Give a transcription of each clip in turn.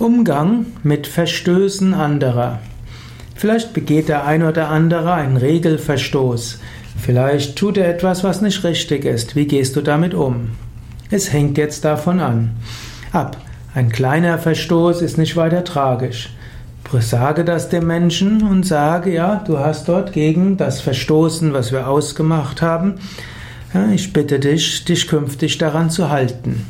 Umgang mit Verstößen anderer. Vielleicht begeht der ein oder andere einen Regelverstoß. Vielleicht tut er etwas, was nicht richtig ist. Wie gehst du damit um? Es hängt jetzt davon an. Ab. Ein kleiner Verstoß ist nicht weiter tragisch. Sage das dem Menschen und sage, ja, du hast dort gegen das Verstoßen, was wir ausgemacht haben. Ich bitte dich, dich künftig daran zu halten.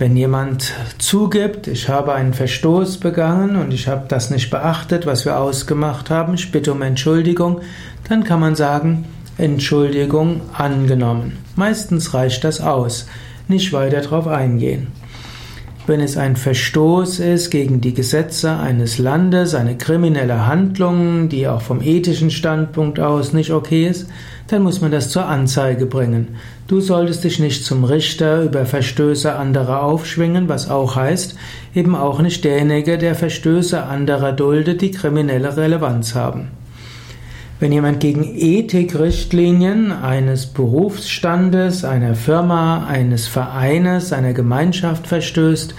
Wenn jemand zugibt, ich habe einen Verstoß begangen und ich habe das nicht beachtet, was wir ausgemacht haben, ich bitte um Entschuldigung, dann kann man sagen, Entschuldigung angenommen. Meistens reicht das aus, nicht weiter darauf eingehen. Wenn es ein Verstoß ist gegen die Gesetze eines Landes, eine kriminelle Handlung, die auch vom ethischen Standpunkt aus nicht okay ist, dann muss man das zur Anzeige bringen. Du solltest dich nicht zum Richter über Verstöße anderer aufschwingen, was auch heißt, eben auch nicht derjenige, der Verstöße anderer duldet, die kriminelle Relevanz haben. Wenn jemand gegen Ethikrichtlinien eines Berufsstandes, einer Firma, eines Vereines, einer Gemeinschaft verstößt,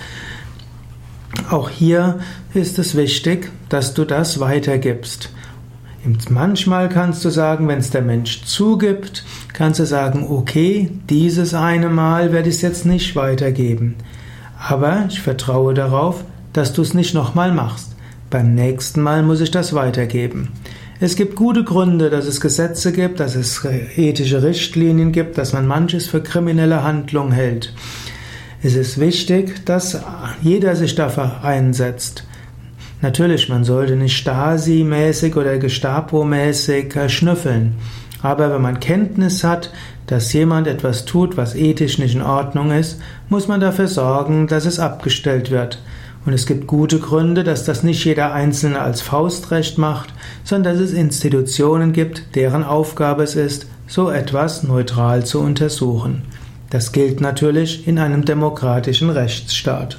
auch hier ist es wichtig, dass du das weitergibst. Manchmal kannst du sagen, wenn es der Mensch zugibt, kannst du sagen, okay, dieses eine Mal werde ich es jetzt nicht weitergeben. Aber ich vertraue darauf, dass du es nicht nochmal machst. Beim nächsten Mal muss ich das weitergeben. Es gibt gute Gründe, dass es Gesetze gibt, dass es ethische Richtlinien gibt, dass man manches für kriminelle Handlung hält. Es ist wichtig, dass jeder sich dafür einsetzt. Natürlich, man sollte nicht Stasi-mäßig oder Gestapo-mäßig schnüffeln. Aber wenn man Kenntnis hat, dass jemand etwas tut, was ethisch nicht in Ordnung ist, muss man dafür sorgen, dass es abgestellt wird. Und es gibt gute Gründe, dass das nicht jeder Einzelne als Faustrecht macht, sondern dass es Institutionen gibt, deren Aufgabe es ist, so etwas neutral zu untersuchen. Das gilt natürlich in einem demokratischen Rechtsstaat.